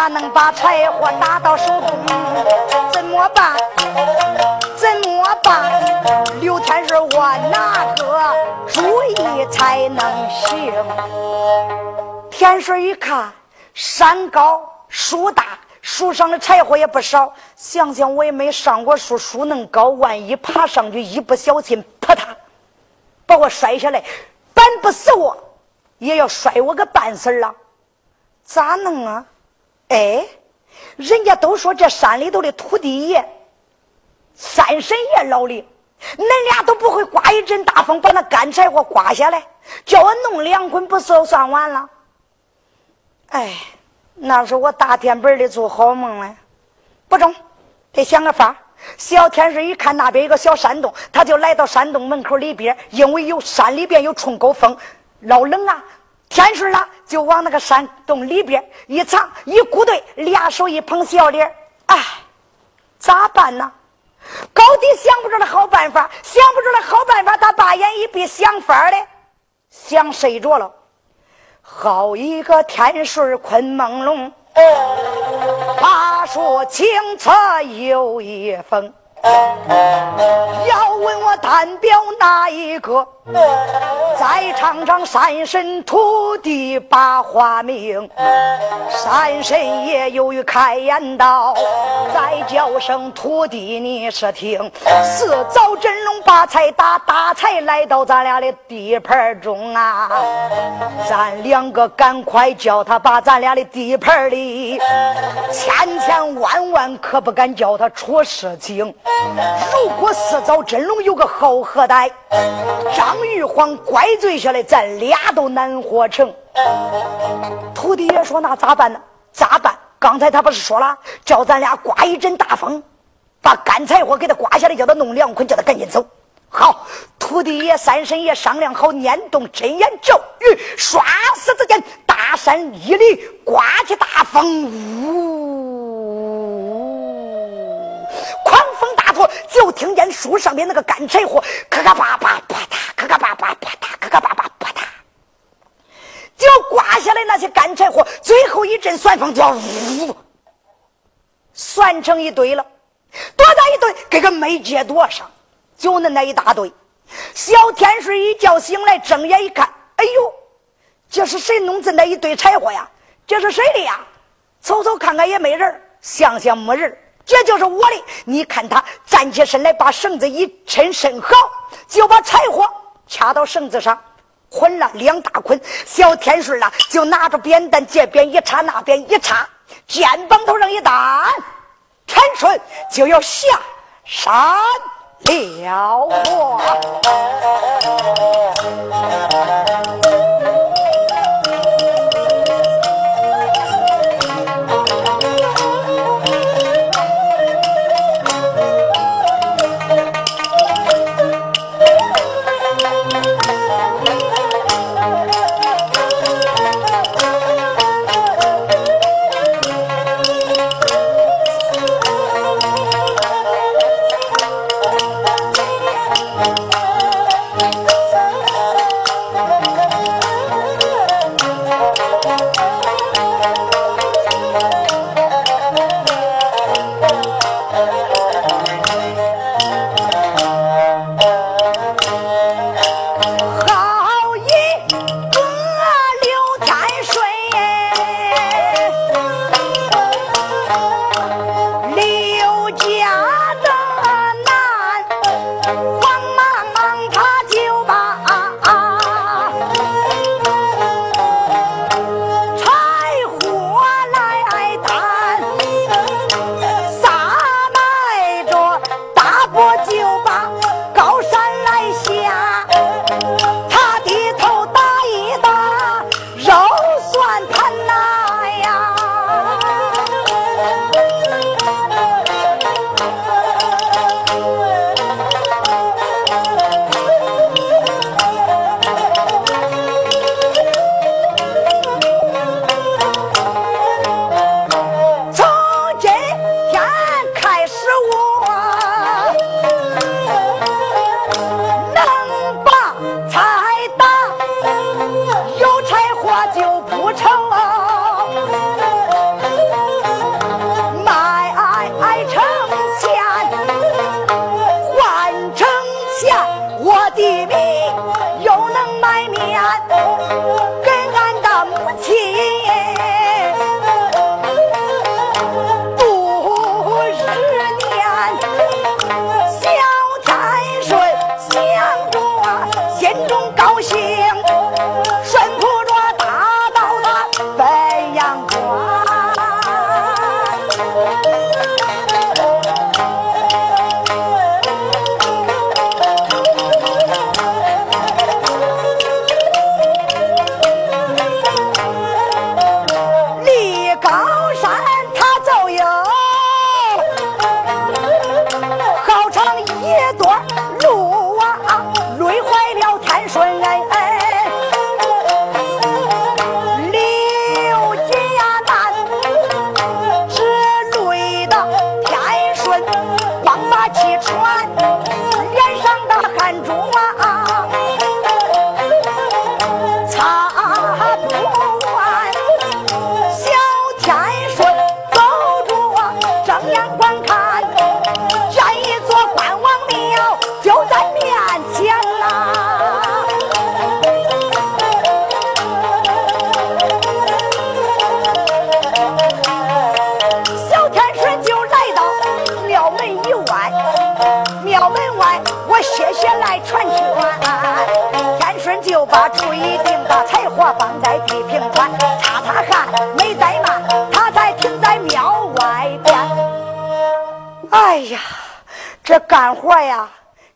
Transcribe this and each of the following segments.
我咋能把柴火打到手中？怎么办？怎么办？刘天是我拿个主意才能行？天顺一看，山高树大，树上的柴火也不少。想想我也没上过树，树能高，万一爬上去一不小心，扑嗒，把我摔下来，板不死我。也要摔我个半死儿啊！咋弄啊？哎，人家都说这山里头的土地爷、山神爷老李，恁俩都不会刮一阵大风把那干柴火刮下来，叫我弄两捆不就算完了？哎，那是我大天本的做好梦了！不中，得想个法。小天顺一看那边有个小山洞，他就来到山洞门口里边，因为有山里边有冲沟风。老冷啊！天顺了，就往那个山洞里边一藏，一鼓队，俩手一捧笑脸哎，咋办呢？高低想不出来好办法，想不出来好办法，他把眼一闭，想法嘞，想睡着了。好一个天顺困梦龙，八树清澈有一风。要问我单表哪一个？再唱唱山神土地把话明。山神爷由于开言道，再叫声土地你是听。四早真龙把财打，大财来到咱俩的地盘中啊！咱两个赶快叫他把咱俩的地盘里，千千万万可不敢叫他出事情。如果四早真龙有个好后代，张玉皇怪罪下来，咱俩都难活成。徒弟也说：“那咋办呢？咋办？刚才他不是说了，叫咱俩刮一阵大风，把干柴火给他刮下来，叫他弄两捆，叫他赶紧走。”好，徒弟爷、三神爷商量好，念动真言咒语，唰死之间，大山一里刮起大风，呜。狂风就听见树上面那个干柴火咔咔叭叭啪嗒，咔咔叭叭啪嗒，咔咔叭叭啪嗒，就刮下来那些干柴火，最后一阵旋风就呜，旋成一堆了，多大一堆，给个没接多上，就那那一大堆。小天水一觉醒来，睁眼一看，哎呦，这是谁弄这那一堆柴火呀？这是谁的呀？瞅瞅看看也没人，想想没人。这就是我的，你看他站起身来，把绳子一抻伸好，就把柴火掐到绳子上，捆了两大捆。小天顺啊，就拿着扁担，这边一插，那边一插，肩膀头上一担，天顺就要下山了。九八干活呀，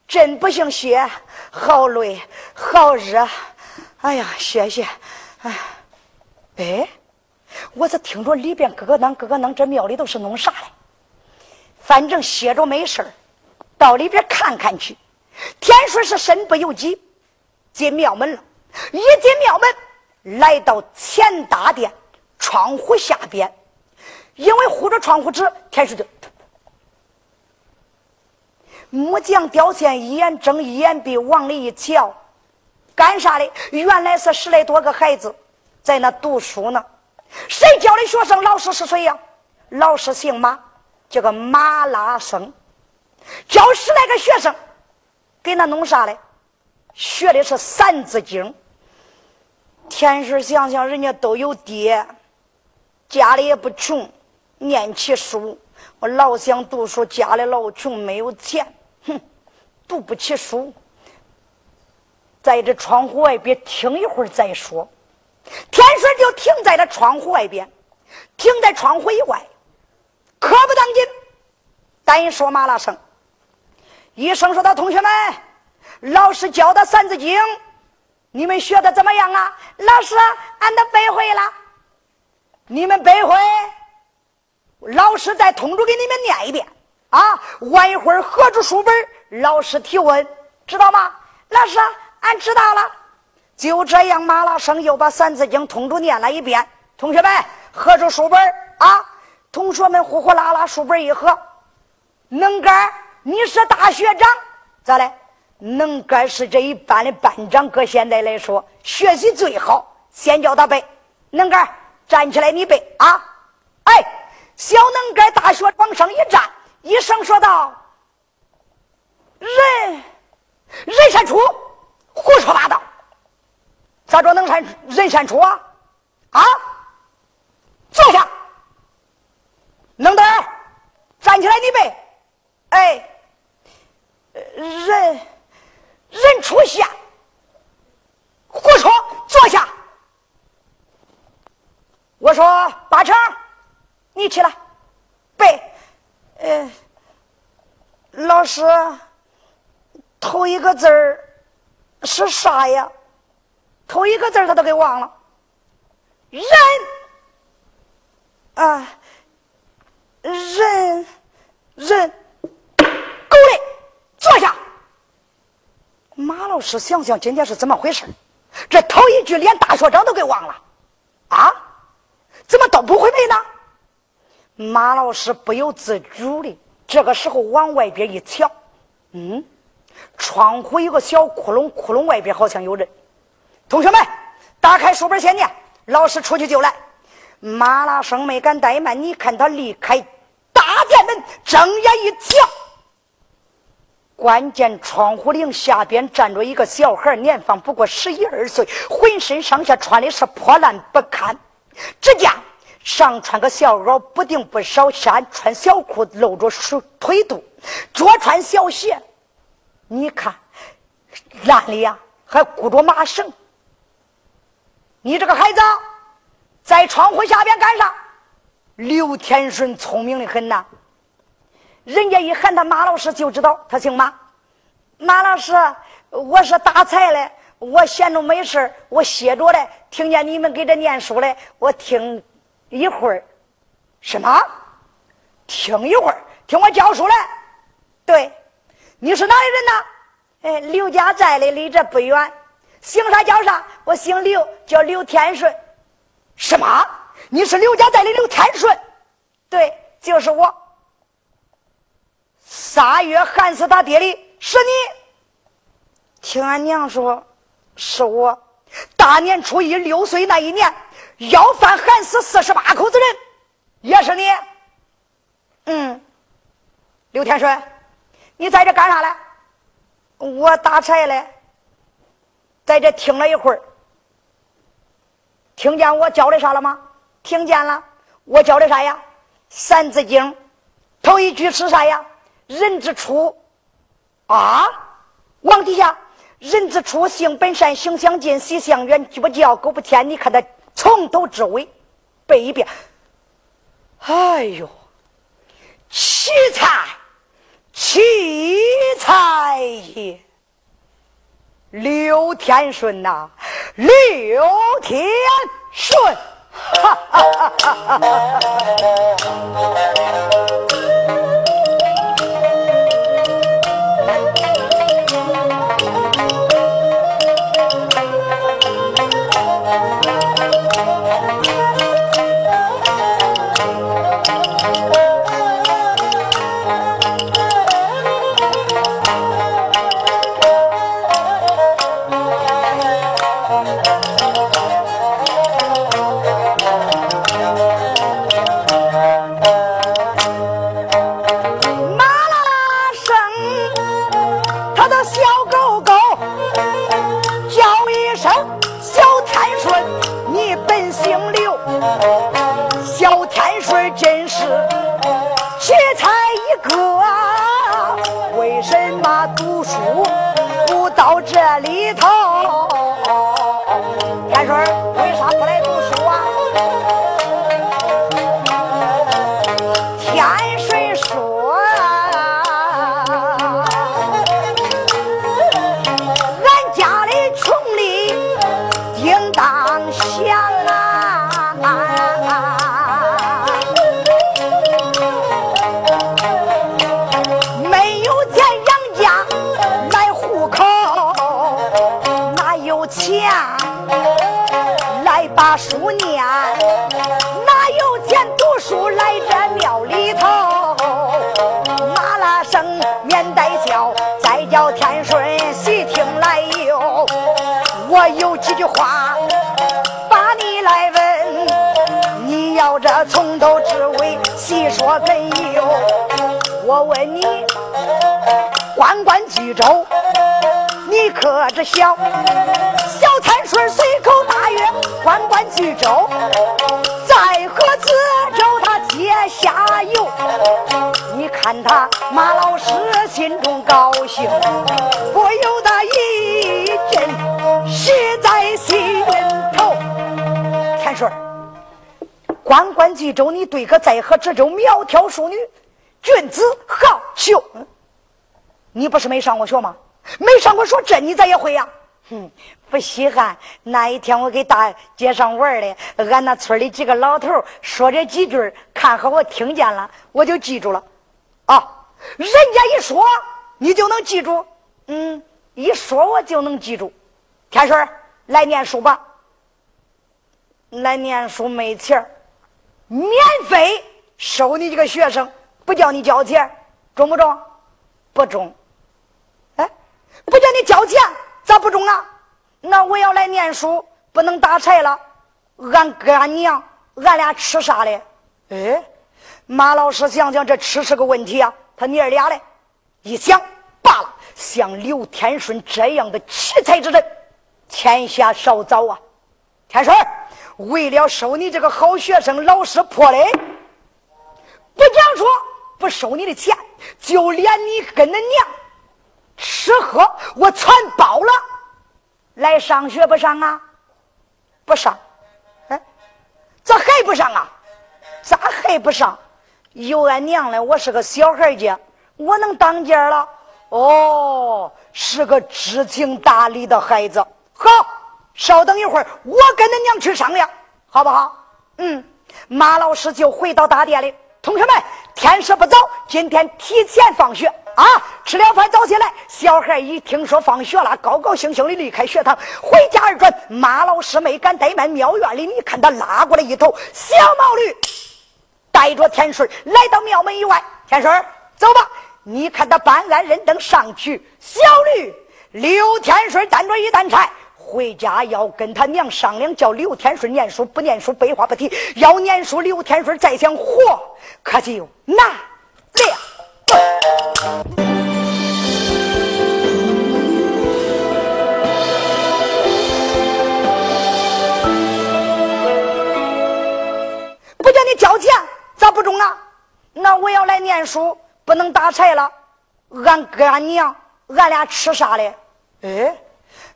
真不行歇，好累，好热。哎呀，歇歇。哎，哎。我咋听着里边咯咯囔咯咯囔，这庙里都是弄啥嘞？反正歇着没事儿到里边看看去。天顺是身不由己，进庙门了。一进庙门，来到前大殿窗户下边，因为护着窗户纸，天顺就木匠雕线，一眼睁一眼闭，往里一瞧，干啥的？原来是十来多个孩子在那读书呢。谁教的学生？老师是谁呀？老师姓马，叫个马拉生。教十来个学生，给那弄啥嘞？学的是《三字经》。天顺想想，人家都有爹，家里也不穷，念起书。我老想读书，家里老穷，没有钱，哼，读不起书。在这窗户外边听一会儿再说。天顺就停在了窗户外边，停在窗户以外，可不当紧。单说马拉生，医生说道：“同学们，老师教的《三字经》，你们学的怎么样啊？”老师，俺都背会了。你们背会，老师再通知给你们念一遍啊！晚一会儿合住书本，老师提问，知道吗？老师，俺知道了。就这样，马拉生又把《三字经》通读念了一遍。同学们，合住书本啊！同学们呼呼啦啦，书本一合。能干，你是大学长，咋嘞？能干是这一班的班长，搁现在来说，学习最好。先叫他背。能干，站起来，你背啊！哎，小能干，大学往上一站，一声说道：“人，人善出，胡说八道。”咋着能善人善出啊？啊！坐下，能得站起来，你背。哎，人人出现，胡说！坐下。我说八成，你起来背。哎，老师，头一个字儿是啥呀？头一个字他都给忘了，人啊，人人，够嘞，坐下。马老师想想今天是怎么回事这头一句连大学长都给忘了，啊？怎么都不会背呢？马老师不由自主的，这个时候往外边一瞧，嗯，窗户有个小窟窿，窟窿外边好像有人。同学们，打开书本先念。老师出去就来。马拉生没敢怠慢，你看他离开大殿门，睁眼一瞧，关键窗户棂下边站着一个小孩，年方不过十一二岁，浑身上下穿的是破烂不堪。只见上穿个小袄，不定不少；下穿小裤，露着腿腿肚，脚穿小鞋。你看烂里呀，还箍着麻绳。你这个孩子，在窗户下边干啥？刘天顺聪明的很呐，人家一喊他马老师就知道他姓马。马老师，我是打柴的，我闲着没事我歇着嘞。听见你们给这念书嘞，我听一会儿。什么？听一会儿？听我教书来？对，你是哪里人呢？哎，刘家寨的，离这不远。姓啥叫啥？我姓刘，叫刘天顺。什么？你是刘家寨的刘天顺？对，就是我。仨月寒死他爹的是你。听俺娘说，是我。大年初一六岁那一年，要饭寒死四十八口子人，也是你。嗯，刘天顺，你在这干啥嘞？我打柴嘞，在这听了一会儿，听见我教的啥了吗？听见了，我教的啥呀？《三字经》头一句是啥呀？人之初，啊，往底下。人之初，性本善，性相近，习相远，鸡不教，狗不迁。你看他从头至尾背一遍。哎呦，奇才，奇才也！刘天顺呐，刘天顺，哈哈哈哈哈书，不到这里头，天顺为啥不来？话把你来问，你要这从头至尾细说根由。我问你，关关雎州，你可知晓？小滩水随口大约，关关雎州，在河子州他接下游。你看他马老师心中高兴，不由得一阵天顺，关关雎州，你对个在河之州苗条淑女，君子好逑。你不是没上过学吗？没上过学，这你咋也会呀？哼，不稀罕。那一天我给大街上玩的，俺那村里几个老头说这几句，看和我听见了，我就记住了。啊，人家一说你就能记住，嗯，一说我就能记住。天顺，来念书吧。来念书没钱免费收你这个学生，不叫你交钱，中不中？不中。哎，不叫你交钱，咋不中啊？那我要来念书，不能打柴了。俺哥俺娘，俺俩吃啥嘞？哎。马老师想想，这吃是个问题啊。他娘俩嘞，一想罢了，像刘天顺这样的奇才之人，天下少找啊。天顺，为了收你这个好学生，老师破嘞，不讲说不收你的钱，就连你跟恁娘吃喝我全包了。来上学不上啊？不上。哎，咋还不上啊？咋还不上？有俺娘嘞，我是个小孩家，我能当家了。哦，是个知情达理的孩子。好，稍等一会儿，我跟恁娘去商量，好不好？嗯，马老师就回到大殿里。同学们，天色不早，今天提前放学啊！吃了饭早起来。小孩一听说放学了，高高兴兴的离开学堂，回家而转。马老师没敢怠慢，庙院里你看他拉过来一头小毛驴。带着天顺来到庙门以外，天顺走吧，你看他办案人等上去，小驴刘天顺担着一担柴回家，要跟他娘商量，叫刘天顺念书不念书，废话不提，要念书。刘天顺再想活，可就难了。不叫你交钱，咋不中啊？那我要来念书，不能打柴了。俺哥俺娘，俺俩吃啥嘞？哎，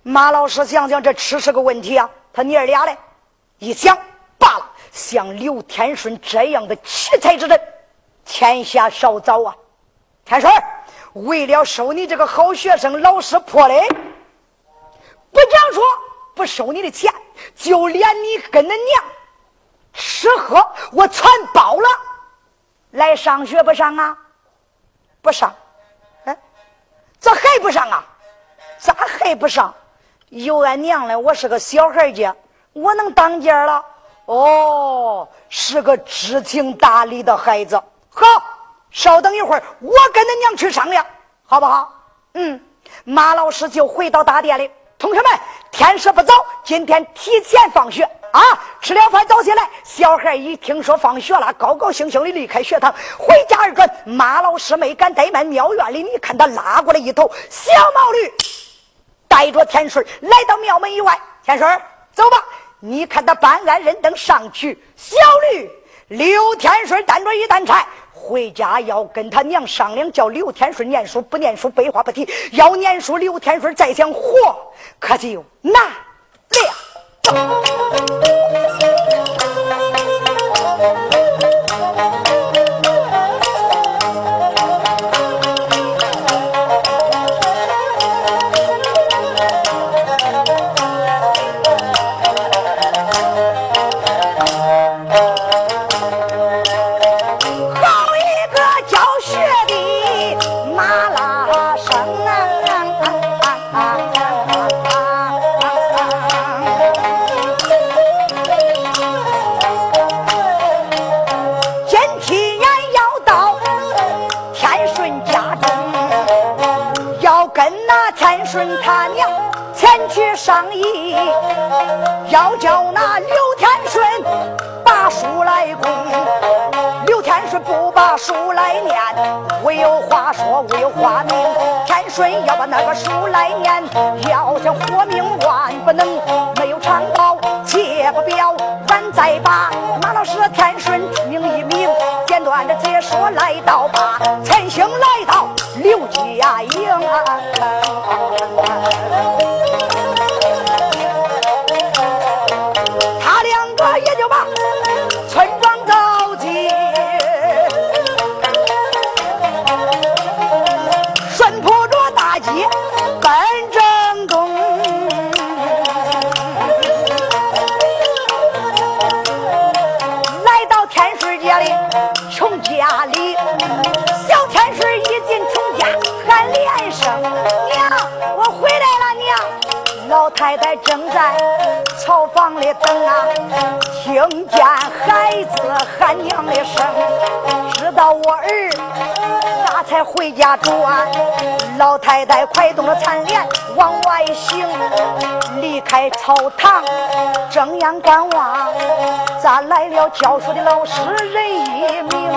马老师想想，这吃是个问题啊。他娘俩嘞，一想罢了，像刘天顺这样的奇才之人，天下少找啊。天顺，为了收你这个好学生，老师破嘞，不讲说不收你的钱，就连你跟恁娘。吃喝我全包了，来上学不上啊？不上，哎，咋还不上啊？咋还不上？有俺娘嘞，我是个小孩家，我能当家了？哦，是个知情达理的孩子。好，稍等一会儿，我跟恁娘去商量，好不好？嗯，马老师就回到大殿里，同学们，天色不早，今天提前放学。啊！吃了饭早起来，小孩一听说放学了，高高兴兴的离开学堂，回家而转。马老师没敢怠慢，庙院里你看他拉过来一头小毛驴，带着天顺来到庙门以外。天顺，走吧！你看他办案人等上去，小驴刘天顺担着一担柴回家，要跟他娘商量，叫刘天顺念书不念书，废话不提，要念书。刘天顺再想活，可就难了。刘天顺把书来供，刘天顺不把书来念，我有话说，我有话明。天顺要把那个书来念，要想活命万不能没有长刀，切不表。咱再把马老师天顺听一名，简短的解说来到吧，陈兴来到刘家营。太太正在草房里等啊，听见孩子喊娘的声，知道我儿才回家转。老太太快动了残联往外行，离开草堂正眼观望，咋来了教书的老师人一名？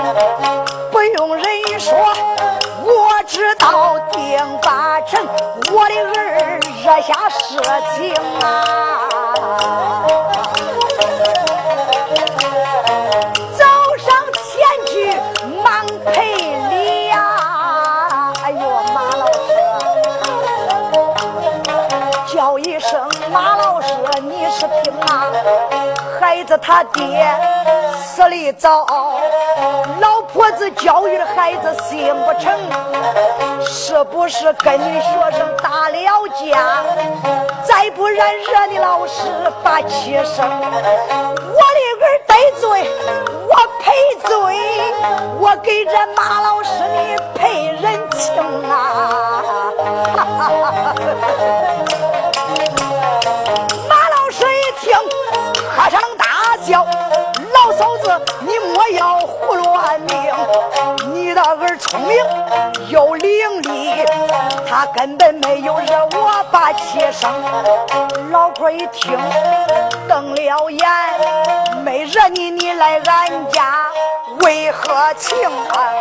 不用人说。我知道定八成，我的儿惹下事情啊！子他爹死的早。老婆子教育的孩子心不成，是不是跟学生打了架？再不然惹你老师把气生。我的儿得罪，我赔罪，我给这马老师你赔人情啊！哈哈子，你莫要胡乱命，你的儿聪明又伶俐，他根本没有惹我把气生。老婆一听，瞪了眼，没惹你，你来俺家为何情啊？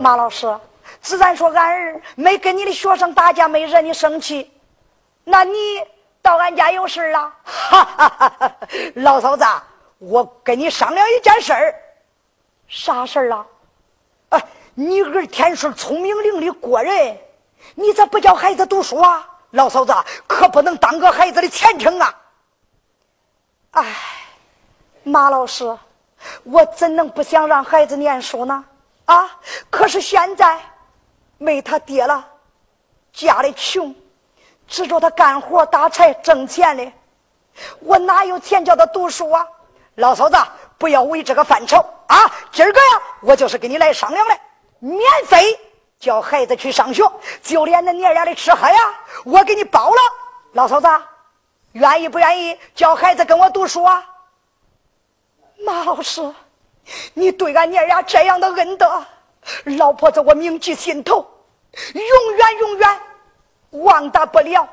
马老师，自然说俺儿没跟你的学生打架，没惹你生气，那你到俺家有事了？哈哈哈哈！老嫂子，我跟你商量一件事儿。啥事儿啊？哎，你儿天顺聪明伶俐过人，你咋不教孩子读书啊？老嫂子可不能耽搁孩子的前程啊！哎，马老师，我怎能不想让孩子念书呢？啊！可是现在没他爹了，家里穷，指着他干活打柴挣钱的，我哪有钱叫他读书啊？老嫂子，不要为这个犯愁啊！今儿个呀，我就是跟你来商量的，免费叫孩子去上学，就连那娘俩的吃喝呀，我给你包了。老嫂子，愿意不愿意叫孩子跟我读书啊？马老师，你对俺娘俩这样的恩德，老婆子我铭记心头，永远永远忘达不了。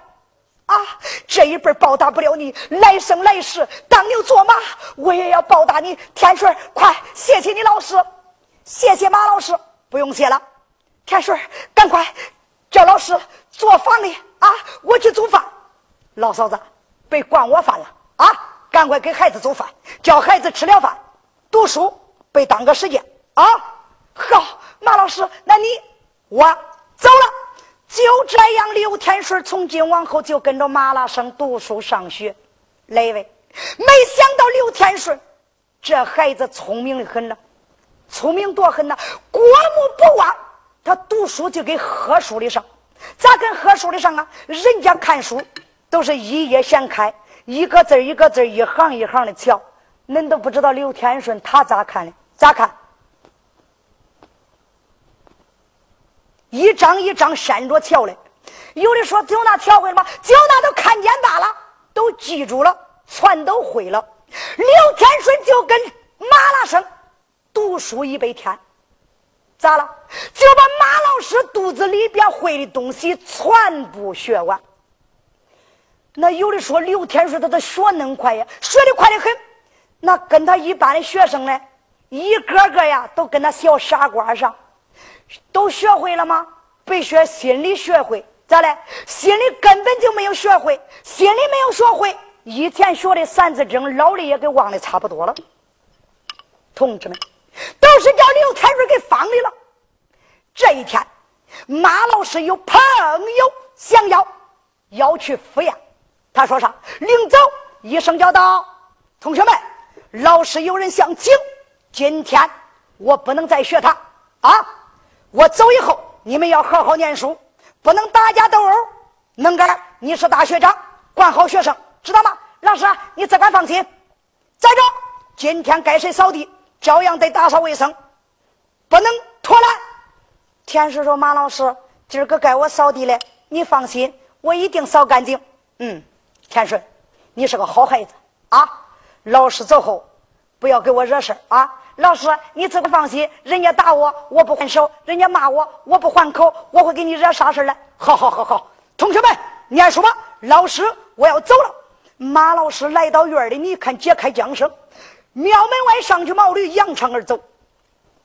啊，这一辈报答不了你，来生来世当牛做马，我也要报答你。天顺，快谢谢你老师，谢谢马老师，不用谢了。天顺，赶快叫老师做饭的啊，我去做饭。老嫂子，别管我饭了啊，赶快给孩子做饭，叫孩子吃了饭，读书别耽搁时间啊。好，马老师，那你我走了。就这样，刘天顺从今往后就跟着马拉生读书上学。哪位？没想到刘天顺这孩子聪明的很呢，聪明多很呢，过目不忘。他读书就跟喝书的上，咋跟喝书的上啊？人家看书都是一页掀开，一个字一个字，一行一行的瞧。恁都不知道刘天顺他咋看的？咋看？一张一张扇着瞧嘞，有的说就那瞧会了吗？就那都看见罢了，都记住了，全都会了。刘天顺就跟马老生读书一百天，咋了？就把马老师肚子里边会的东西全部学完。那有的说刘天顺他的学恁快呀，学的快的很。那跟他一般的学生呢，一个个呀都跟那小傻瓜上。都学会了吗？不学，心里学会咋嘞？心里根本就没有学会，心里没有学会，以前学的三字经，老的也给忘的差不多了。同志们，都是叫刘天顺给放的了。这一天，马老师有朋友想要要去赴宴，他说啥？临走一声叫道：“同学们，老师有人想请，今天我不能再学他啊。”我走以后，你们要好好念书，不能打架斗殴。能干，你是大学长，管好学生，知道吗？老师，你自敢放心。再者，今天该谁扫地，照样得打扫卫生，不能拖懒。天师说：“马老师，今儿个该我扫地了，你放心，我一定扫干净。”嗯，天顺，你是个好孩子啊。老师走后，不要给我惹事啊。老师，你自个放心，人家打我，我不还手；人家骂我，我不还口。我会给你惹啥事来？好好好好，同学们念书吧。老师，我要走了。马老师来到院里，你看解开缰绳，庙门外上去毛驴扬长而走。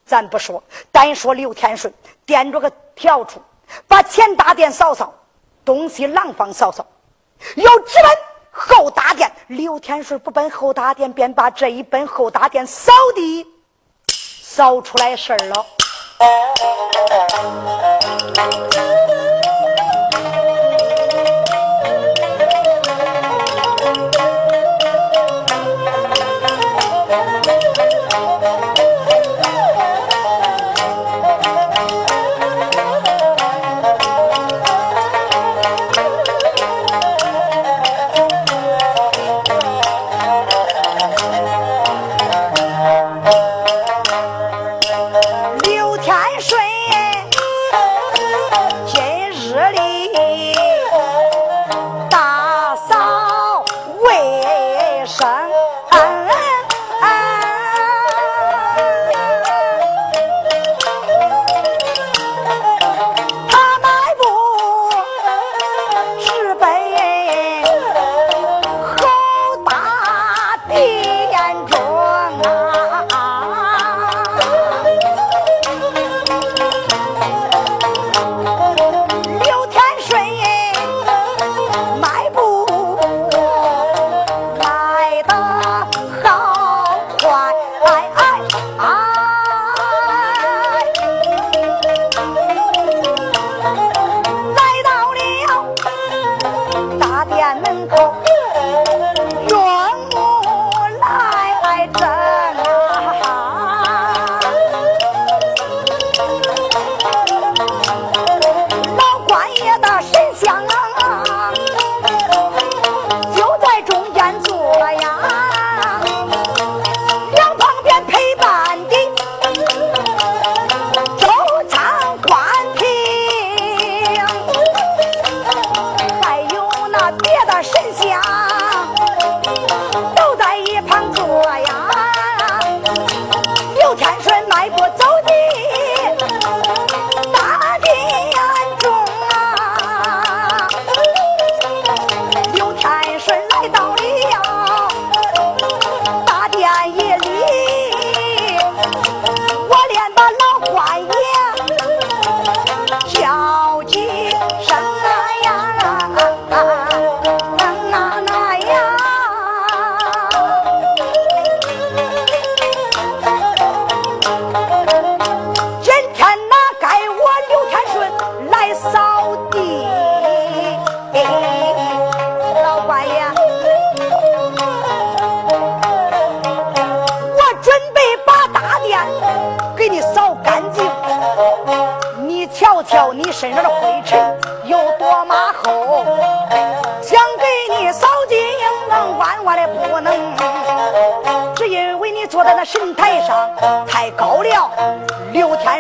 咱不说，单说刘天顺掂着个笤帚，把前大殿扫扫，东西廊坊扫扫，要直奔。后大殿，刘天顺不奔后大殿，便把这一奔后大殿扫地。扫出来事儿了。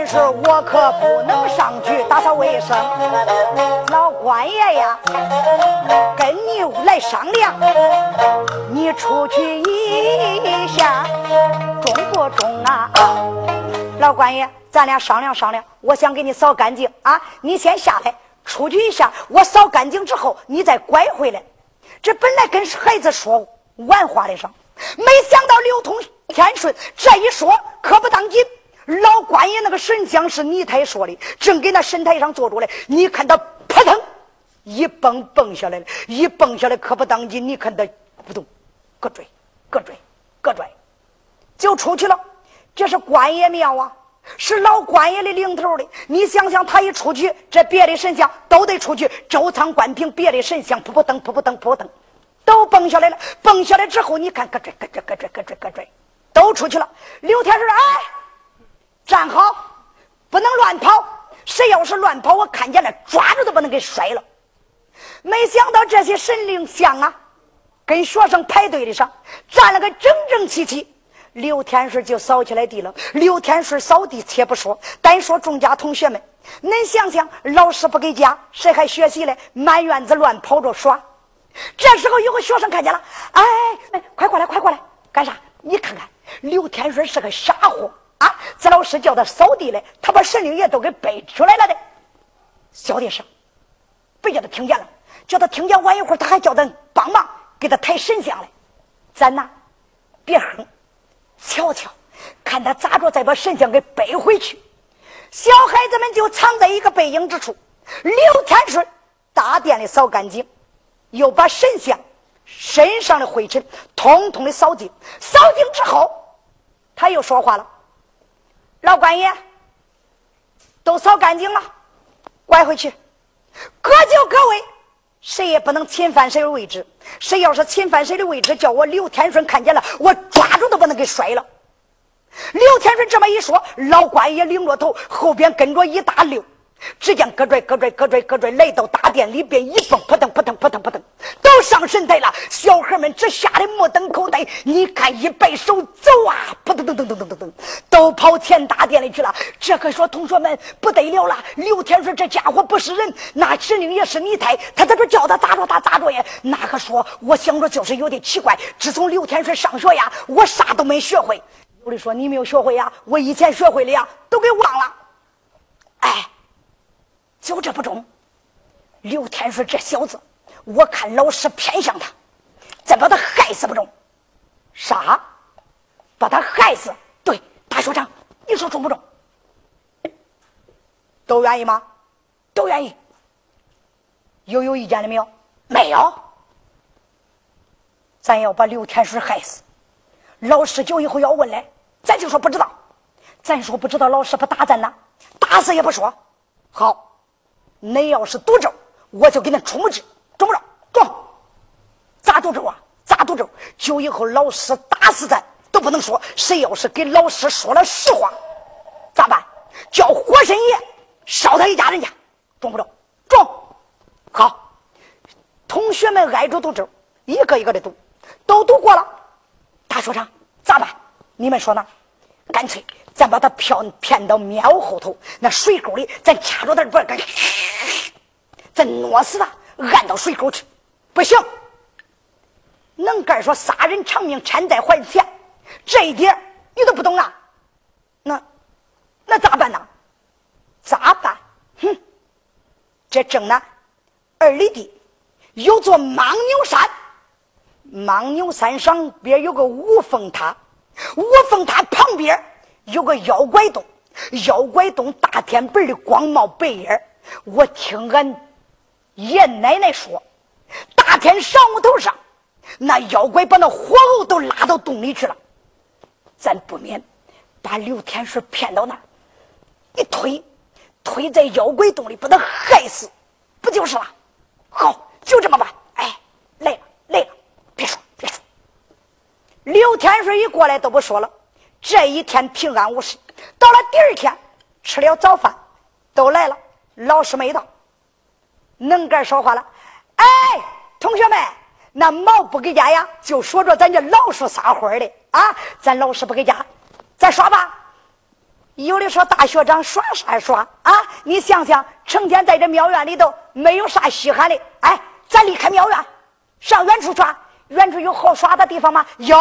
刘天顺，我可不能上去打扫卫生。老官爷呀，跟你来商量，你出去一下，中不中啊？老官爷。咱俩商量商量，我想给你扫干净啊！你先下来，出去一下。我扫干净之后，你再拐回来。这本来跟孩子说玩话的上，没想到刘通天顺这一说，可不当紧。老官爷那个神像是泥胎说的，正给那神台上坐着嘞。你看他扑腾一蹦蹦下来了，一蹦下来可不当紧。你看他不动，咯拽咯拽咯拽，就出去了。这是官爷庙啊！是老官爷的领头的，你想想，他一出去，这别的神像都得出去。周仓关平，别的神像扑扑腾扑扑腾扑扑腾，都蹦下来了。蹦下来之后，你看咯吱咯吱咯吱咯吱咯吱，都出去了。刘天顺，哎，站好，不能乱跑。谁要是乱跑，我看见了，抓住都不能给摔了。没想到这些神灵像啊，跟学生排队的上，站了个整整齐齐。刘天顺就扫起来地了。刘天顺扫地，且不说，单说众家同学们，恁想想，老师不给家，谁还学习嘞？满院子乱跑着耍。这时候有个学生看见了，哎，快过来，快过来，干啥？你看看，刘天顺是个傻货啊！这老师叫他扫地嘞，他把神灵爷都给背出来了的。小点声，别叫他听见了，叫他听见晚一会儿，他还叫咱帮忙给他抬神像来。咱呐，别哼。瞧瞧，看他咋着，再把神像给背回去。小孩子们就藏在一个背影之处。刘天顺大殿里扫干净，又把神像身上的灰尘通通的扫净。扫净之后，他又说话了：“老官爷，都扫干净了，拐回去，各就各位，谁也不能侵犯谁的位置。”谁要是侵犯谁的位置，叫我刘天顺看见了，我抓住都把他给摔了。刘天顺这么一说，老官爷领着头，后边跟着一大溜。只见咯拽咯拽咯拽咯拽，来到大殿里边，一蹦扑腾扑腾扑腾扑腾，都上神台了。小孩们只吓得目瞪口呆。你看，一摆手走啊，扑腾腾腾腾腾腾腾，都跑前大殿里去了。这可说，同学们不得了了。刘天顺这家伙不是人，那指令也是泥胎。他在这叫他咋着他咋着呀？那可说，我想着就是有点奇怪。自从刘天顺上学呀，我啥都没学会。有的说你没有学会呀，我以前学会的呀，都给忘了。哎。就这不中，刘天顺这小子，我看老师偏向他，再把他害死不中。啥？把他害死？对，大学长，你说中不中？都愿意吗？都愿意。有有意见的没有？没有。咱要把刘天顺害死，老师就以后要问来，咱就说不知道。咱说不知道，老师不打咱呐，打死也不说。好。恁要是赌咒，我就给恁出拇指，中不中？中！咋赌咒啊？咋赌咒？就以后老师打死咱都不能说。谁要是给老师说了实话，咋办？叫火神爷烧他一家人家，中不中？中！好，同学们挨着赌咒，一个一个的赌，都赌过了。大说长咋办？你们说呢？干脆咱把他骗骗到庙后头那水沟里，咱掐着他不干。咱弄死他，按到水沟去，不行。能干说杀人偿命，欠债还钱，这一点你都不懂啊？那那咋办呢？咋办？哼！这正南二里地有座牦牛山，牦牛山上边有个五凤塔，五凤塔旁边有个妖怪洞，妖怪洞大天本的光冒白烟我听俺。爷奶奶说，大天上午头上，那妖怪把那火猴都拉到洞里去了。咱不免把刘天顺骗到那儿，一推，推在妖怪洞里，把他害死，不就是了？好，就这么办。哎，来了，来了，别说，别说。刘天顺一过来都不说了。这一天平安无事。到了第二天，吃了早饭，都来了。老师没到，能干说话了。哎，同学们，那毛不给家呀？就说着咱这老鼠撒欢的啊！咱老师不给家，咱耍吧。有的说大学长耍啥耍啊？你想想，成天在这庙院里头，没有啥稀罕的。哎，咱离开庙院，上远处耍。远处有好耍的地方吗？有，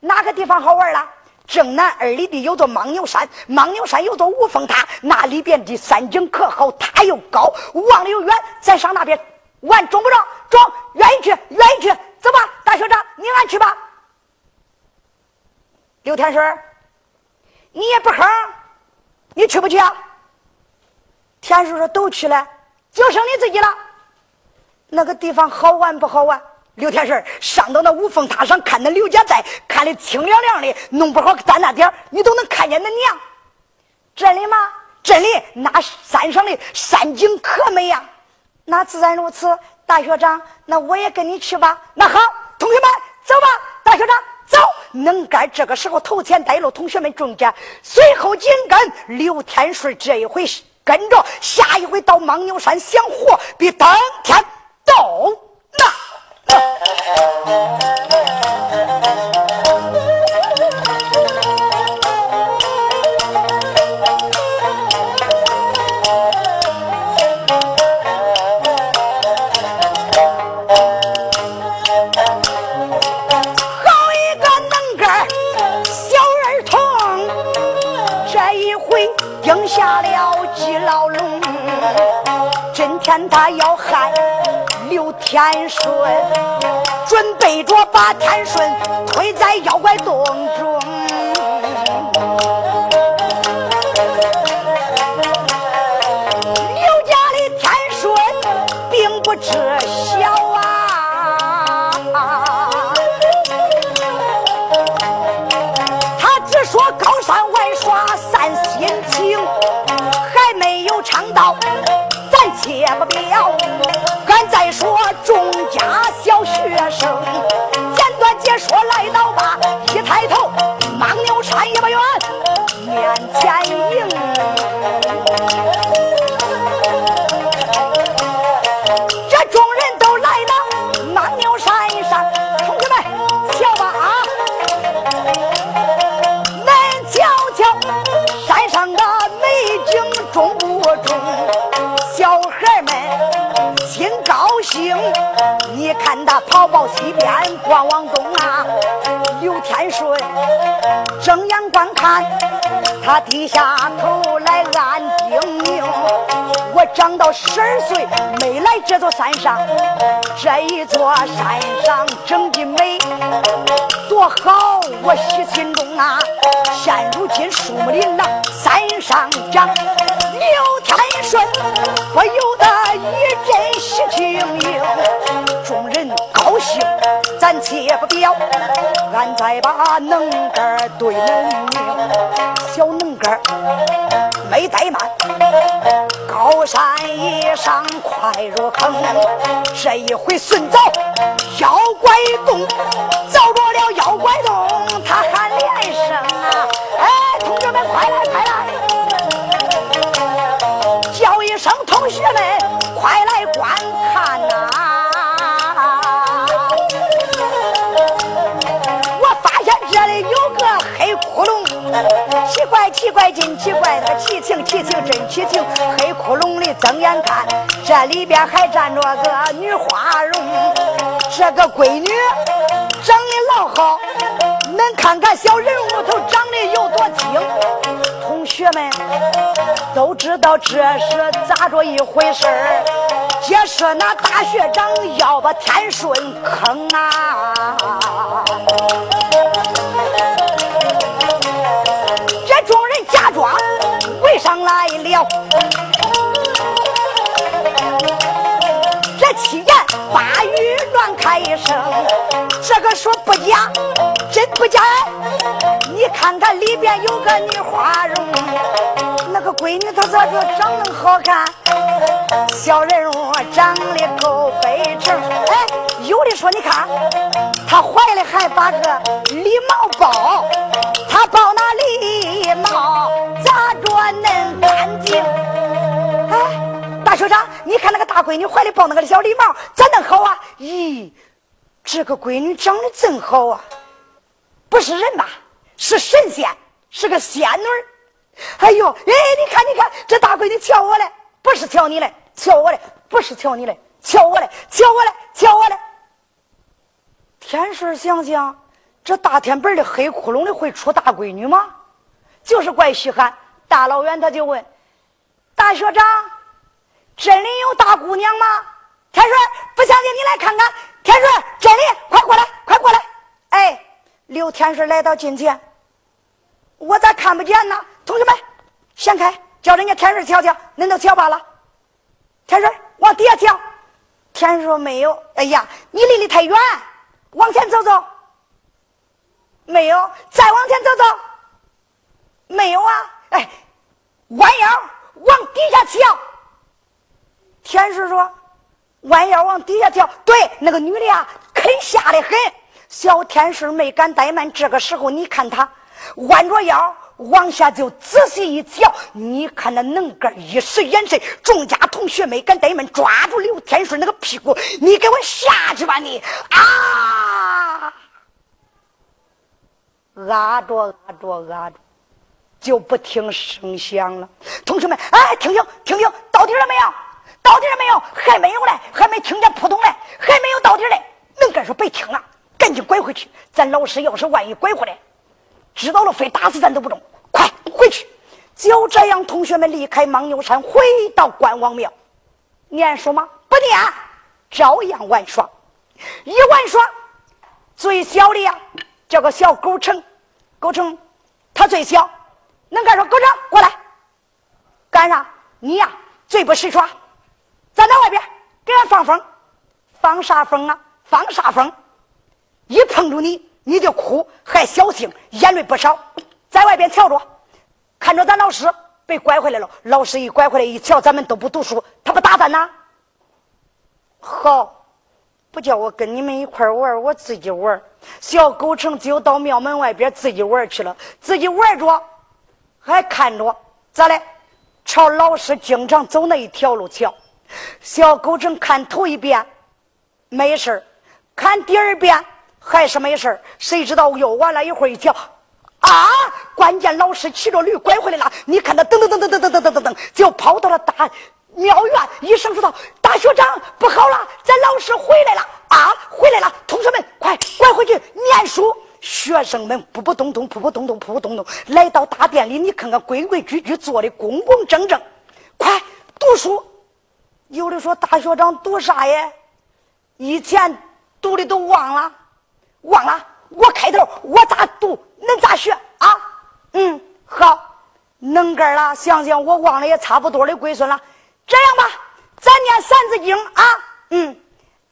哪个地方好玩了？正南二里地有座牦牛山，牦牛山有座五峰塔，那里边的山景可好，塔又高，望的又远。咱上那边玩中不中？中，愿意去，愿意去。走吧，大学长，你俺去吧。刘天顺，你也不吭，你去不去啊？天顺说都去了，就剩你自己了。那个地方好玩不好玩？刘天顺上到那五峰塔上看那刘家寨，看的清亮亮的，弄不好在那点你都能看见恁娘。真的吗？真的，那山上的山景可美呀。那自然如此，大学长，那我也跟你去吧。那好，同学们走吧。大学长走。能干这个时候头前带路，同学们中间随后紧跟。刘天顺这一回跟着，下一回到牦牛山想活，比当天都难。好一个能干小儿童，这一回应下了鸡牢笼，今天他要害。刘天顺准备着把天顺推在妖怪洞中，刘家的天顺并不知晓啊，他只说高山玩耍散心情，还没有唱到，往东啊。刘天顺睁眼观看，他低下头来暗叮咛：我长到十二岁没来这座山上，这一座山上整的美，多好！我喜心中啊。现如今树木林朗，山上长。刘天顺不由得一阵喜情营，众，咱且不表，俺再把能干对能明，小能干没怠慢，高山一上快如坑，这一回顺走妖怪洞，走着了妖怪洞，他喊连声啊！哎，同学们，快来，快来！叫一声同学们，快来观看呐！窟窿，奇怪奇怪真奇怪，那奇情奇情真奇情。黑窟窿里睁眼看，这里边还站着个女花容，这个闺女长得老好，恁看看小人物头长得有多精。同学们都知道这是咋着一回事儿？这是那大学长要把天顺坑啊！这七言八语乱开一声，这个说不假，真不假。你看看里边有个女花容，那个闺女她咋说长得好看？小人物长得够背成，哎，有的说你看她怀里还把个礼帽包，她包那礼帽咋着恁干净？哎。长，你看那个大闺女怀里抱那个小礼帽，咋能好啊？咦，这个闺女长得真好啊！不是人吧？是神仙，是个仙女。哎呦，哎，你看，你看，这大闺女瞧我嘞，不是瞧你嘞，瞧我嘞，不是瞧你嘞，瞧我嘞，瞧我嘞，瞧我嘞。天顺想想，这大天本的黑窟窿里会出大闺女吗？就是怪稀罕。大老远他就问大学长：“真的有大姑娘吗？”天顺不相信，你来看看。天顺，真的，快过来，快过来。哎，刘天顺来到近前，我咋看不见呢？同学们，掀开，叫人家天顺瞧瞧，恁都瞧罢了。天顺往底下瞧。天顺说没有。哎呀，你离得太远。往前走走，没有；再往前走走，没有啊！哎，弯腰往底下跳。天师说：“弯腰往底下跳。”对，那个女的啊，肯下的很。小天使没敢怠慢。这个时候，你看他弯着腰往下，就仔细一瞧。你看那能个一使眼神，众家同学没敢怠慢，抓住刘天顺那个屁股，你给我下去吧！你啊！压着压着压着，就不听声响了。同学们，哎，听听听听，到底了没有？到底了没有？还没有嘞，还没听见扑通嘞，还没有到底嘞。能干说别听了，赶紧拐回去。咱老师要是万一拐回来，知道了非打死咱都不中。快回去！就这样，同学们离开牦牛山，回到关王庙，念书吗？不念，照样玩耍。一玩耍，最小的呀。叫个小狗成，狗成，他最小，能干说狗成过来，干啥？你呀，最不识耍，站在外边给俺放风，放啥风啊？放啥风？一碰着你，你就哭，还小心，眼泪不少。在外边瞧着，看着咱老师被拐回来了。老师一拐回来一瞧，咱们都不读书，他不打咱呐？好。不叫我跟你们一块玩，我自己玩。小狗成就到庙门外边自己玩去了，自己玩着，还看着咋嘞？朝老师经常走那一条路瞧。小狗正看头一遍没事看第二遍还是没事谁知道又完了一会儿一瞧，啊！关键老师骑着驴拐回来了。你看他噔噔噔噔噔噔噔噔噔，就跑到了大。庙院一声说道：“大学长，不好了，咱老师回来了啊！回来了，同学们快快回去念书。”学生们扑扑通通，扑扑通通，扑扑通通，来到大殿里，你看看规规矩矩，坐的工工整整，快读书。有的说大学长读啥呀？以前读的都忘了，忘了。我开头我咋读，恁咋学啊？嗯，好，能干了。想想我忘了也差不多的归孙了。这样吧，咱念《三字经》啊，嗯，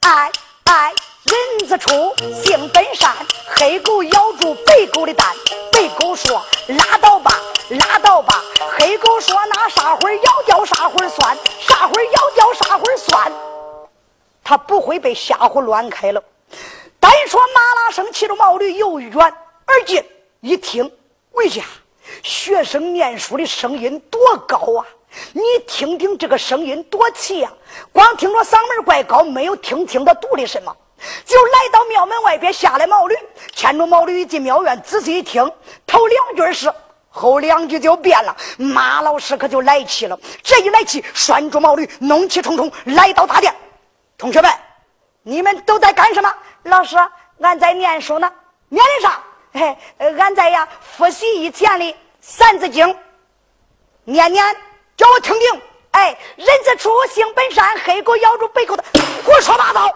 爱爱人之初，性本善，黑狗咬住白狗的蛋，白狗说拉倒吧，拉倒吧，黑狗说那啥会儿咬掉啥会儿算，啥会儿咬掉啥会儿算，他不会被吓唬乱开了。单说马拉生骑着毛驴由远而近，一听，喂呀，学生念书的声音多高啊！你听听这个声音多气呀！光听着嗓门怪高，没有听清他读的什么。就来到庙门外边，下来毛驴，牵着毛驴进庙院，仔细一听，头两句是，后两句就变了。马老师可就来气了，这一来气，拴住毛驴，怒气冲冲来到大殿。同学们，你们都在干什么？老师，俺在念书呢。念的啥？嘿，俺在呀复习以前的《三字经》，念念。叫我听听，哎，人之初，性本善，黑狗咬住白狗的，胡说八道！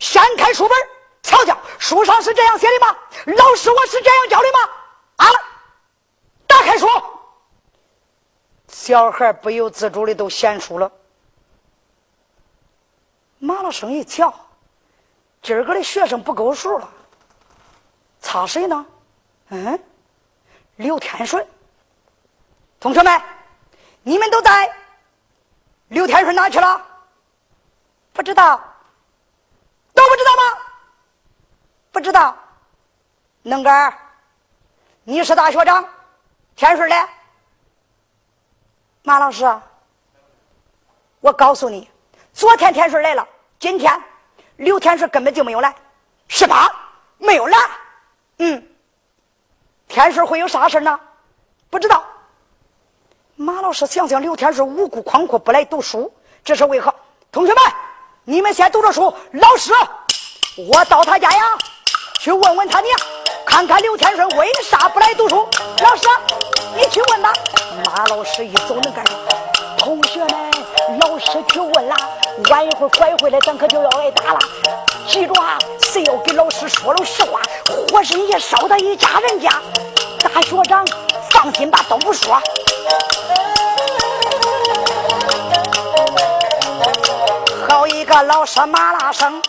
掀开书本，瞧瞧，书上是这样写的吗？老师，我是这样教的吗？啊！打开书，小孩不由自主的都掀书了。马老生一瞧，今儿个的学生不够数了，差谁呢？嗯，刘天顺，同学们。你们都在，刘天顺哪去了？不知道，都不知道吗？不知道。能干，你是大学长，天顺的，马老师，我告诉你，昨天天顺来了，今天刘天顺根本就没有来，是吧？没有来。嗯，天顺会有啥事呢？不知道。马老师想想，刘天顺无故旷课不来读书，这是为何？同学们，你们先读着书。老师，我到他家呀，去问问他娘，看看刘天顺为啥不来读书。老师，你去问吧。马老师一走，能干啥？同学们，老师去问了，晚一会儿拐回来，咱可就要挨打了。记住啊，谁要给老师说了实话，活神也烧他一家人家。大学长，放心吧，都不说。个老师马拉生。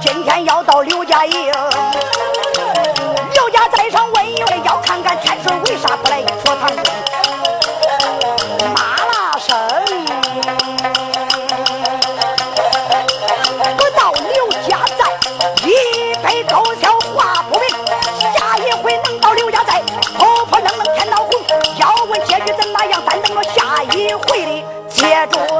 今天要到刘家营刘家寨上问一问要看看天顺为啥不来学堂中马拉生。不到刘家寨一杯勾销话不明下一回能到刘家寨婆婆愣愣天道红要问结局怎么样咱等着下一回的接着